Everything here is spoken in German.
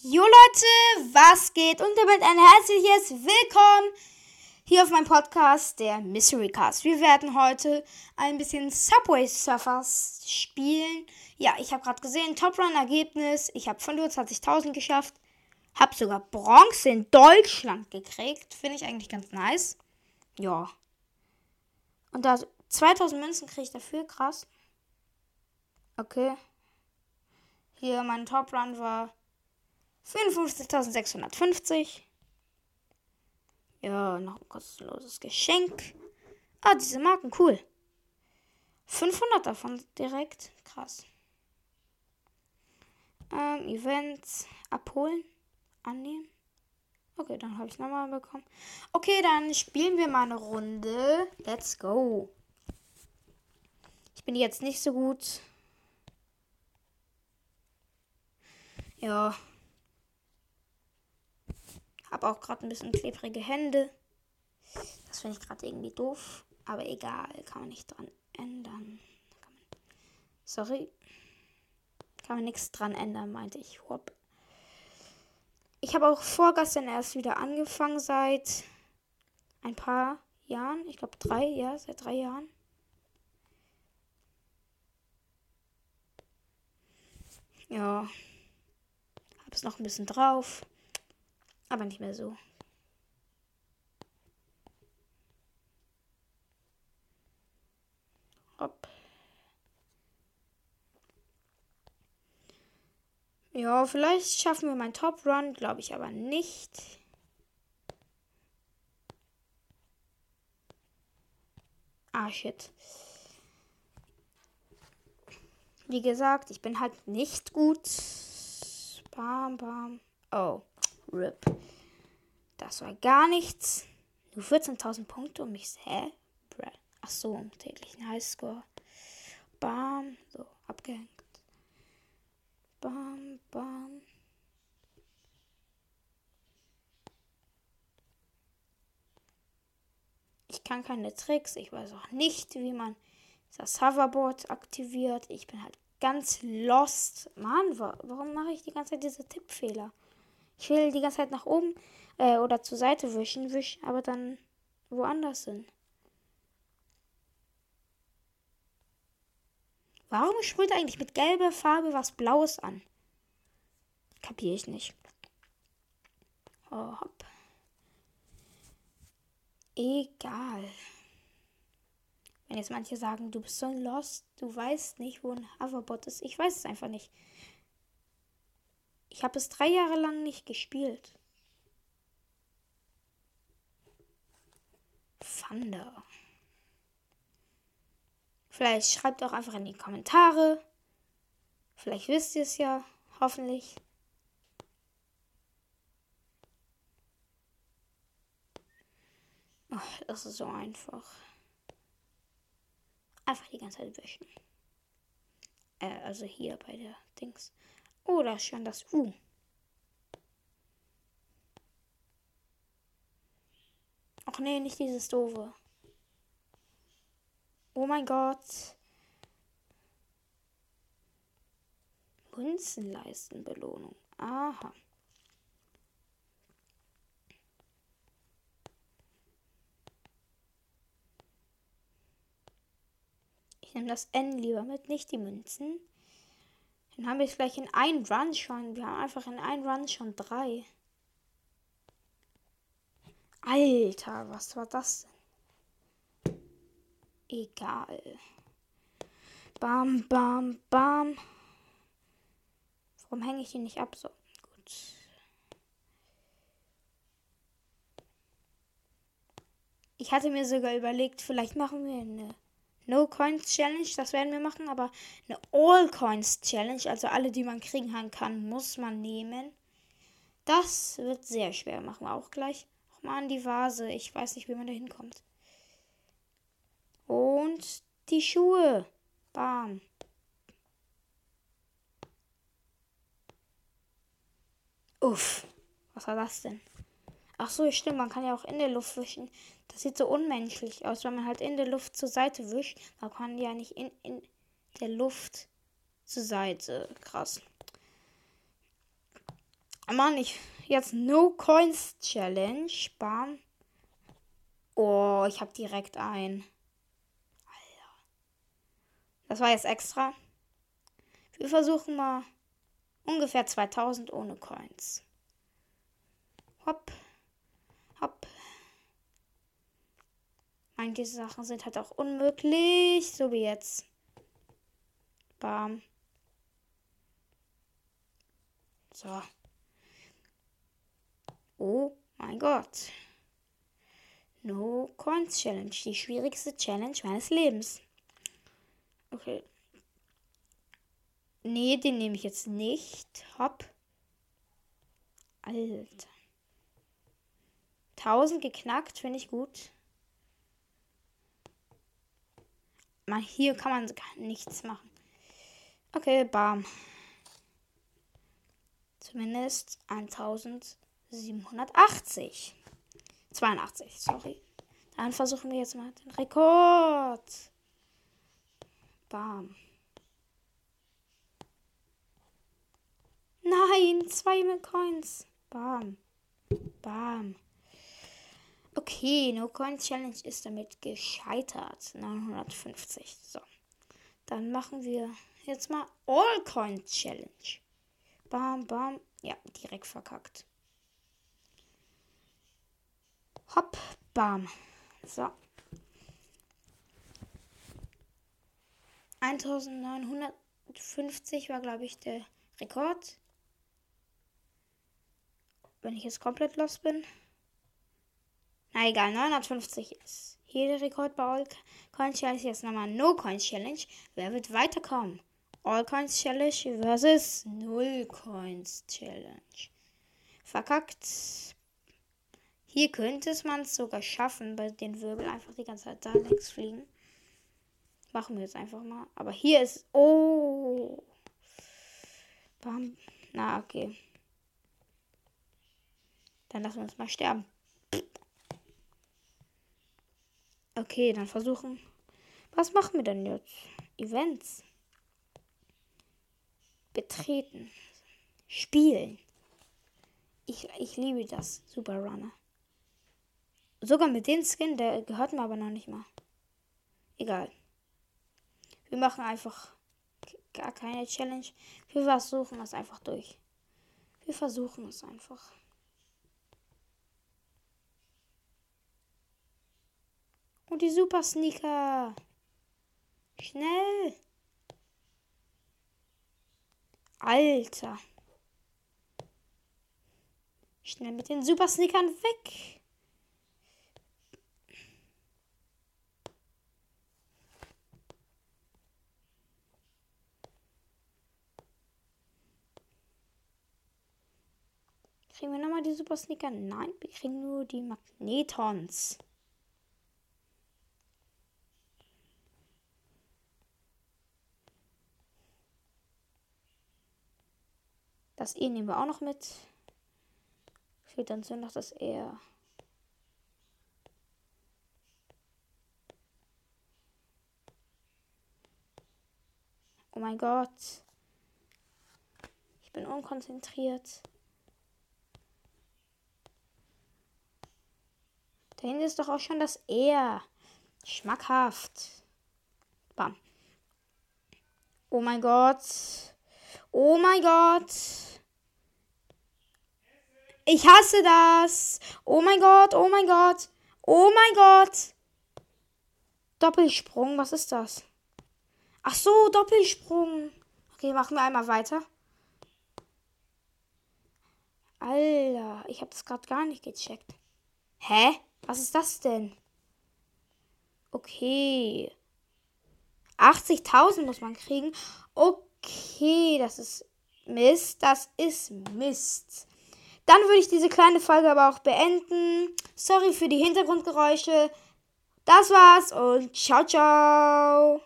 Jo Leute, was geht? Und damit ein herzliches Willkommen hier auf meinem Podcast, der Mystery Cast. Wir werden heute ein bisschen Subway Surfers spielen. Ja, ich habe gerade gesehen, Top Run Ergebnis. Ich habe 25.000 geschafft. Habe sogar Bronze in Deutschland gekriegt. Finde ich eigentlich ganz nice. Ja. Und da 2000 Münzen kriege ich dafür. Krass. Okay. Hier, mein Top Run war 54.650. Ja, noch ein kostenloses Geschenk. Ah, diese Marken, cool. 500 davon direkt. Krass. Ähm, Events abholen, annehmen. Okay, dann habe ich nochmal bekommen. Okay, dann spielen wir mal eine Runde. Let's go. Ich bin jetzt nicht so gut. Ja, habe auch gerade ein bisschen klebrige Hände. Das finde ich gerade irgendwie doof. Aber egal, kann man nicht dran ändern. sorry. Kann man nichts dran ändern, meinte ich. Hopp. Ich habe auch vorgestern erst wieder angefangen seit ein paar Jahren. Ich glaube drei, ja, seit drei Jahren. Ja. Habe es noch ein bisschen drauf. Aber nicht mehr so. Hopp. Ja, vielleicht schaffen wir meinen Top Run, glaube ich aber nicht. Ah, shit. Wie gesagt, ich bin halt nicht gut. Bam, bam. Oh. RIP. Das war gar nichts. Nur 14.000 Punkte und mich. Hä? Ach so, täglichen Highscore. Bam. So, abgehängt. Bam, bam. Ich kann keine Tricks. Ich weiß auch nicht, wie man das Hoverboard aktiviert. Ich bin halt ganz lost. Mann, warum mache ich die ganze Zeit diese Tippfehler? Ich will die ganze Zeit nach oben äh, oder zur Seite wischen, wischen, aber dann woanders hin. Warum sprüht eigentlich mit gelber Farbe was Blaues an? Kapiere ich nicht. Oh, hopp. Egal. Wenn jetzt manche sagen, du bist so lost, du weißt nicht, wo ein Hoverbot ist. Ich weiß es einfach nicht. Ich habe es drei Jahre lang nicht gespielt. Thunder. Vielleicht schreibt auch einfach in die Kommentare. Vielleicht wisst ihr es ja, hoffentlich. Oh, das ist so einfach. Einfach die ganze Zeit wischen. Äh, also hier bei der Dings. Oh, da ist schon das U. Ach nee, nicht dieses doofe. Oh mein Gott. Münzenleistenbelohnung. Aha. Ich nehme das N lieber mit, nicht die Münzen. Dann haben wir es gleich in einem Run schon. Wir haben einfach in einem Run schon drei. Alter, was war das denn? Egal. Bam, bam, bam. Warum hänge ich ihn nicht ab? So, gut. Ich hatte mir sogar überlegt, vielleicht machen wir eine No Coins Challenge, das werden wir machen, aber eine All Coins Challenge, also alle, die man kriegen kann, muss man nehmen. Das wird sehr schwer, machen wir auch gleich. Auch mal an die Vase, ich weiß nicht, wie man da hinkommt. Und die Schuhe. Bam. Uff, was war das denn? Ach so, stimmt, man kann ja auch in der Luft wischen. Das sieht so unmenschlich aus, wenn man halt in der Luft zur Seite wischt. Man kann ja nicht in, in der Luft zur Seite. Krass. Mann, ich. Jetzt No Coins Challenge. Bam. Oh, ich hab direkt ein. Alter. Das war jetzt extra. Wir versuchen mal ungefähr 2000 ohne Coins. Hopp. Hopp. Manche Sachen sind halt auch unmöglich. So wie jetzt. Bam. So. Oh mein Gott. No Coins Challenge. Die schwierigste Challenge meines Lebens. Okay. Nee, den nehme ich jetzt nicht. Hopp. Alter. 1000 geknackt, finde ich gut. Mal hier kann man gar nichts machen. Okay, bam. Zumindest 1780. 82, sorry. Dann versuchen wir jetzt mal den Rekord. Bam. Nein, zwei Coins. Bam. Bam. Okay, No Coins Challenge ist damit gescheitert. 950. So. Dann machen wir jetzt mal All Coins Challenge. Bam, bam. Ja, direkt verkackt. Hopp, bam. So. 1950 war, glaube ich, der Rekord. Wenn ich jetzt komplett los bin. Na egal, 950 ist hier der Rekord bei All Coins Challenge. Jetzt nochmal No Coins Challenge. Wer wird weiterkommen? All Coins Challenge versus Null Coins Challenge. Verkackt. Hier könnte es man es sogar schaffen, bei den Wirbel einfach die ganze Zeit da längs fliegen. Machen wir jetzt einfach mal. Aber hier ist. Oh. Bam. Na, okay. Dann lassen wir uns mal sterben. Okay, dann versuchen. Was machen wir denn jetzt? Events. Betreten. Spielen. Ich, ich liebe das. Super Runner. Sogar mit dem Skin, der gehört mir aber noch nicht mal. Egal. Wir machen einfach gar keine Challenge. Wir versuchen es einfach durch. Wir versuchen es einfach. Und die Super Sneaker. Schnell. Alter. Schnell mit den Super Sneakern weg. Kriegen wir nochmal die Super Sneaker? Nein, wir kriegen nur die Magnetons. Das E nehmen wir auch noch mit. Fehlt dann so noch das R. Oh mein Gott. Ich bin unkonzentriert. Da hinten ist doch auch schon das R. Schmackhaft. Bam. Oh mein Gott. Oh mein Gott. Ich hasse das. Oh mein Gott, oh mein Gott. Oh mein Gott. Doppelsprung, was ist das? Ach so, Doppelsprung. Okay, machen wir einmal weiter. Alter, ich habe das gerade gar nicht gecheckt. Hä? Was ist das denn? Okay. 80.000 muss man kriegen. Okay, das ist Mist. Das ist Mist. Dann würde ich diese kleine Folge aber auch beenden. Sorry für die Hintergrundgeräusche. Das war's und ciao, ciao.